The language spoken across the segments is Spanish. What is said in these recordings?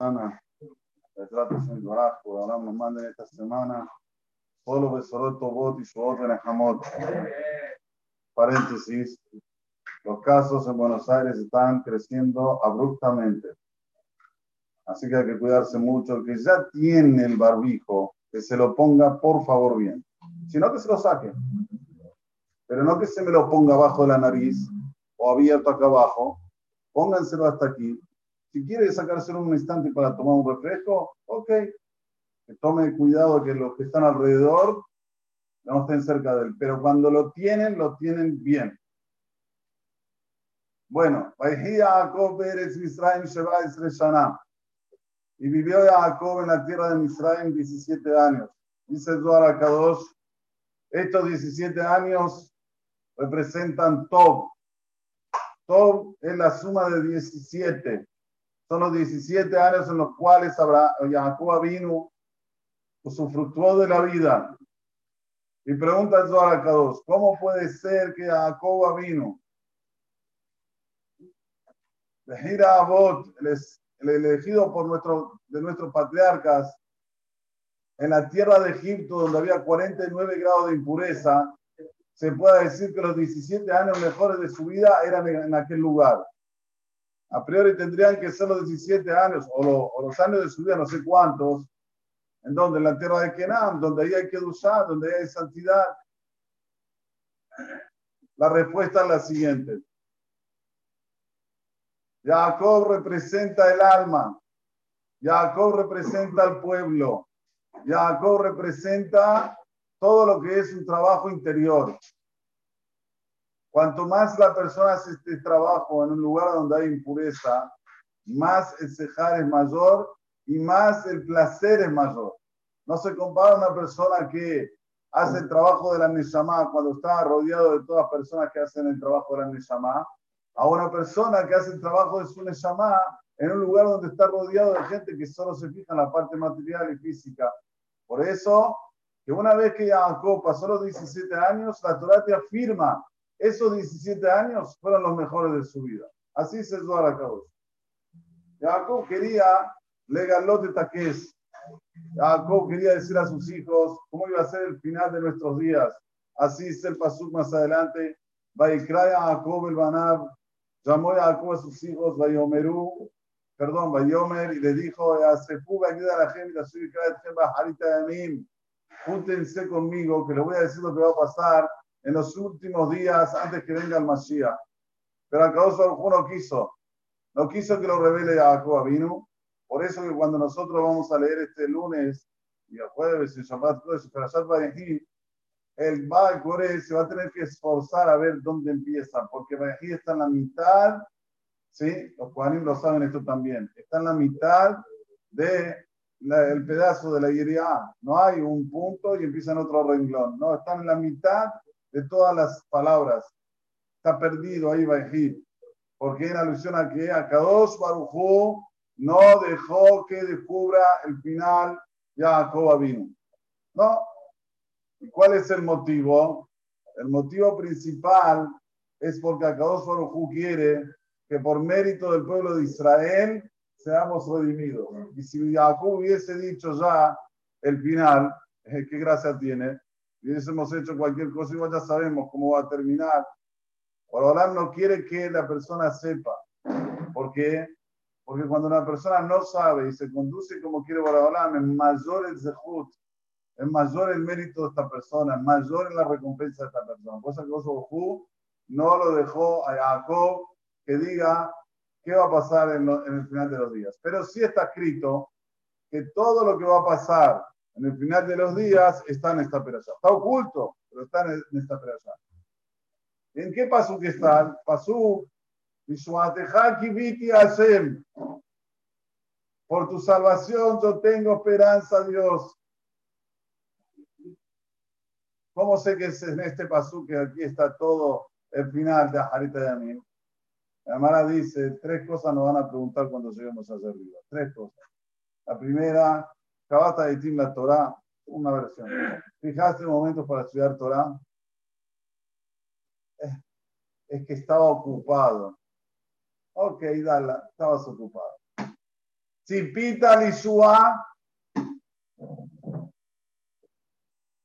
semana. El ahora nos manden esta semana solo Besorot Tobot y Shuot Benejamot. Paréntesis. Los casos en Buenos Aires están creciendo abruptamente. Así que hay que cuidarse mucho. El que ya tiene el barbijo, que se lo ponga por favor bien. Si no, que se lo saque. Pero no que se me lo ponga abajo de la nariz o abierto acá abajo. Pónganselo hasta aquí si quiere sacárselo un instante para tomar un refresco, ok. Que tome cuidado que los que están alrededor no estén cerca de él. Pero cuando lo tienen, lo tienen bien. Bueno, y vivió Jacob en la tierra de Misraim 17 años. Dice Zohar Kadosh, estos 17 años representan Tob. Tob es la suma de 17. Son los 17 años en los cuales Jacob vino, usufructuó de la vida. Y pregunta a Kadosh, ¿cómo puede ser que Jacob vino? Gira Abot, el elegido por nuestro, de nuestros patriarcas, en la tierra de Egipto, donde había 49 grados de impureza, se puede decir que los 17 años mejores de su vida eran en aquel lugar a priori tendrían que ser los 17 años o, los años de su vida, no sé cuántos, en donde en la tierra de Kenam, donde ahí hay que usar, donde hay santidad. La respuesta es la siguiente. Jacob representa el alma. Jacob representa al pueblo. Jacob representa todo lo que es un trabajo interior. Cuanto más la persona hace este trabajo en un lugar donde hay impureza, más el cejar es mayor y más el placer es mayor. No se compara una persona que hace el trabajo de la Neshama cuando está rodeado de todas personas que hacen el trabajo de la Neshama, a una persona que hace el trabajo de su Neshama en un lugar donde está rodeado de gente que solo se fija en la parte material y física. Por eso, que una vez que Jacob pasó los 17 años, la Torah te afirma esos 17 años fueron los mejores de su vida. Así se dio a la causa. Jacob quería legalote taques. Jacob quería decir a sus hijos cómo iba a ser el final de nuestros días. Así es el pasuk más adelante. Vaikraya Jacob el Banab. Llamó a Jacob a sus hijos, Vayomeru, perdón, Vayomer, y le dijo, ayuda a la gente, júntense conmigo, que le voy a decir lo que va a pasar en los últimos días antes que venga el Mashiach. Pero Akadosh Baruj no quiso. No quiso que lo revele a Jacob. Por eso que cuando nosotros vamos a leer este lunes y el jueves y Shabbat, todo eso, el Baal se va a tener que esforzar a ver dónde empieza, porque Bayají está en la mitad, ¿sí? Los Juanim lo saben esto también, está en la mitad de el pedazo de la Iria. No hay un punto y empieza en otro renglón, no, están en la mitad de todas las palabras. Está perdido ahí Bají, porque en alusión a que a Kadosh Barujú no dejó que descubra el final ya Jacob vino. ¿No? ¿Y cuál es el motivo? El motivo principal es porque Kadosh Barujú quiere que por mérito del pueblo de Israel seamos redimidos. Y si Jacob hubiese dicho ya el final, ¿qué gracia tiene? Hemos hecho cualquier cosa, igual ya sabemos cómo va a terminar. Borolam no quiere que la persona sepa. ¿Por qué? Porque cuando una persona no sabe y se conduce como quiere Borolam, es mayor el zehut, es mayor el mérito de esta persona, es mayor la recompensa de esta persona. Eso que no lo dejó a Jacob que diga qué va a pasar en, en el final de los días. Pero sí está escrito que todo lo que va a pasar en el final de los días está en esta peralla. Está oculto, pero está en esta peralla. ¿En qué pasó que está? Pasó, por tu salvación yo tengo esperanza, Dios. ¿Cómo sé que es en este pasú que aquí está todo el final de Ajarita de Amin? La Mara dice, tres cosas nos van a preguntar cuando lleguemos allá arriba. Tres cosas. La primera, Acabata de la Torah, una versión. ¿Fijaste momentos para estudiar Torah? Es que estaba ocupado. Ok, dale, estabas ocupado. Tzipita Lishua.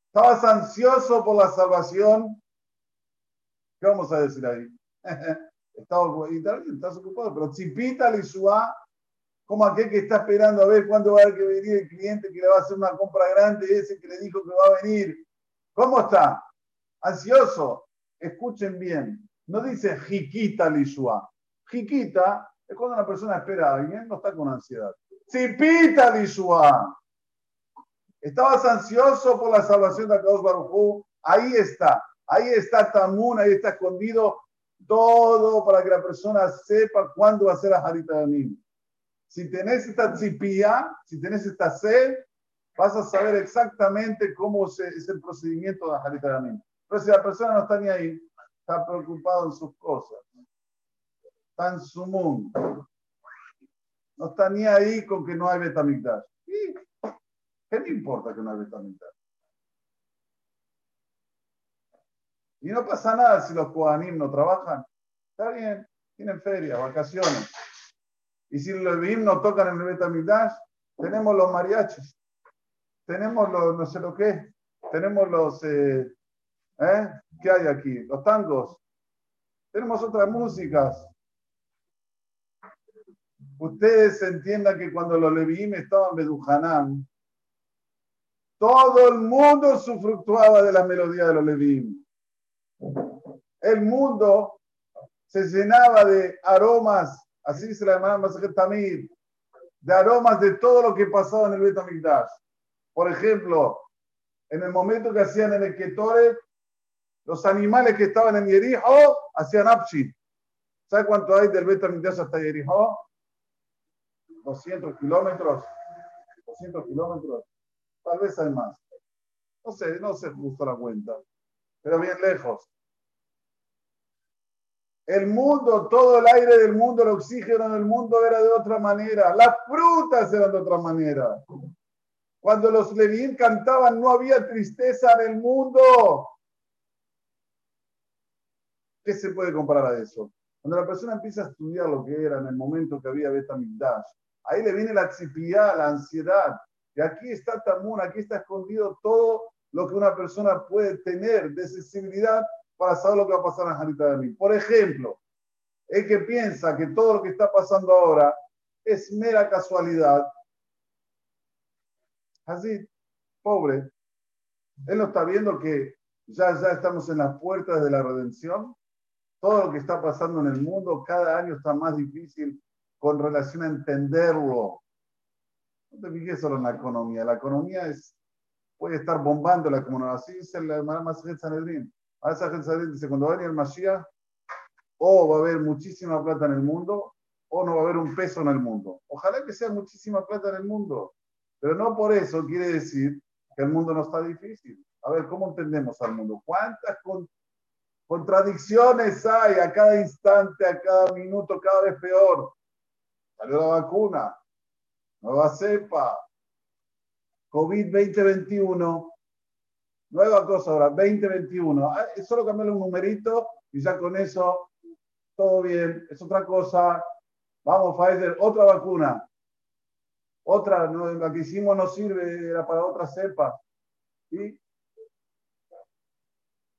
Estabas ansioso por la salvación. ¿Qué vamos a decir ahí? estás ocupado, pero Tzipita Lishua, como aquel que está esperando a ver cuándo va a haber que venir el cliente que le va a hacer una compra grande, ese que le dijo que va a venir. ¿Cómo está? Ansioso. Escuchen bien. No dice jiquita lishua. Jiquita es cuando una persona espera a alguien, no está con ansiedad. Cipita lishua. Estabas ansioso por la salvación de Akadosh Baruj Ahí está. Ahí está Tamun, ahí está escondido todo para que la persona sepa cuándo va a ser la jarita de mí. Si tenés esta cipía, si tenés esta sed, vas a saber exactamente cómo es el procedimiento de la mí. Pero si la persona no está ni ahí, está preocupado en sus cosas, está en su mundo, no está ni ahí con que no hay Betamigdash. ¿Qué me importa que no hay Betamigdash? Y no pasa nada si los Kohanim no trabajan. Está bien, tienen feria, vacaciones. Y si los Levim no tocan en el Betamigdash, tenemos los mariachis, tenemos los no sé lo qué, tenemos los eh, ¿Eh? ¿Qué hay aquí? Los tangos. Tenemos otras músicas. Ustedes entiendan que cuando los Leviim estaban Bedujanán, todo el mundo sufructuaba de la melodía de los Leviim. El mundo se llenaba de aromas, así se la llamaban Tamir, de aromas de todo lo que pasaba en el Betamigdash. Por ejemplo, en el momento que hacían en el Ketoret, los animales que estaban en Yerijo hacían Apshi. ¿Sabe cuánto hay del Betamigdash hasta Yerijo? 200 kilómetros. 200 kilómetros. Tal vez hay más. No sé, no sé justo la cuenta. Pero bien lejos. El mundo, todo el aire del mundo, el oxígeno del mundo era de otra manera. Las frutas eran de otra manera. Cuando los Levín cantaban, no había tristeza en el mundo. ¿Qué se puede comparar a eso? Cuando la persona empieza a estudiar lo que era en el momento que había Betamigdash, ahí le viene la la ansiedad. Y aquí está Tamun, aquí está escondido todo lo que una persona puede tener de sensibilidad para saber lo que va a pasar en Janita de mí. Por ejemplo, el que piensa que todo lo que está pasando ahora es mera casualidad, así, pobre, él no está viendo que ya, ya estamos en las puertas de la redención todo lo que está pasando en el mundo cada año está más difícil con relación a entenderlo. No te fijes solo en la economía. La economía es, puede estar bombando la economía. Así dice la Masajed Sanedrin. Dice, cuando va a el Mashiach, o va a haber muchísima plata en el mundo, o no va a haber un peso en el mundo. Ojalá que sea muchísima plata en el mundo, pero no por eso quiere decir que el mundo no está difícil. A ver, ¿cómo entendemos al mundo? ¿Cuántas Contradicciones hay a cada instante, a cada minuto, cada vez peor. Salió la vacuna, nueva cepa, COVID 2021, nueva cosa ahora, 2021. Ah, solo cambiarle un numerito y ya con eso todo bien. Es otra cosa. Vamos, Pfizer, otra vacuna. Otra, la que hicimos no sirve, era para otra cepa. ¿Y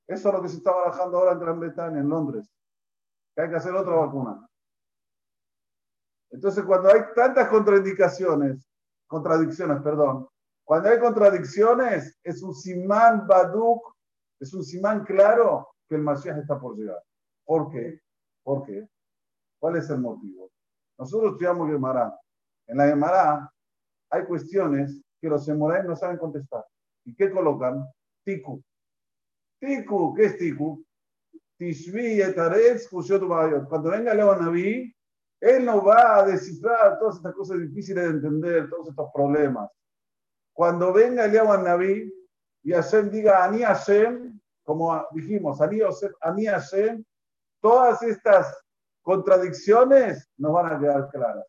eso es lo que se está barajando ahora en Gran Bretaña, en Londres, que hay que hacer otra vacuna. Entonces, cuando hay tantas contraindicaciones, contradicciones, perdón, cuando hay contradicciones, es un simán baduk, es un simán claro que el Mashiach está por llegar. ¿Por qué? ¿Por qué? ¿Cuál es el motivo? Nosotros estudiamos Gemara. En la Gemara hay cuestiones que los Emoraim no saben contestar. ¿Y qué colocan? Tiku. Tiku, ¿qué es Tiku? Tishvi Etaretz Cuando venga Leo Naví, él nos va a descifrar todas estas cosas difíciles de entender, todos estos problemas. Cuando venga Leo Naví y Hashem diga Ani Hashem, como dijimos, Ani Hashem, todas estas contradicciones nos van a quedar claras.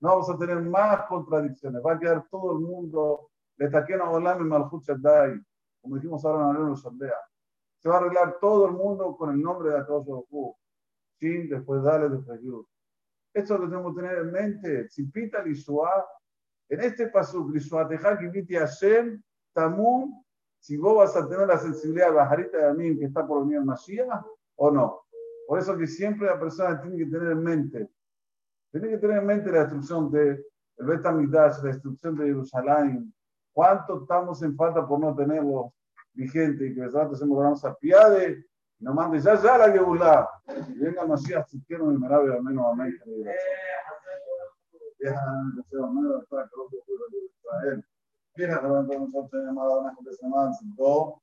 No vamos a tener más contradicciones. Va a quedar todo el mundo. Como dijimos ahora en los Aldea. Se va a arreglar todo el mundo con el nombre de Akadosh Baruj Sin, después dale, después Yud. Lo tenemos que tener en mente. Si pita Lishua, en este a Hashem, Tamun, si vos vas a tener la sensibilidad de Bajarita de Amin que está por venir el Mashiach o no. Por eso que siempre la persona tiene que tener en mente, tiene que tener en mente la destrucción de el Bet la destrucción de Jerusalén. ¿Cuánto estamos en falta por no tenerlo vigente y que nosotros hemos ganado a piade y nos mande ya ya la Geulá. Y venga Mashiach si el Merabe al menos amén. Israel. Mira, nosotros llamada una semana, dos.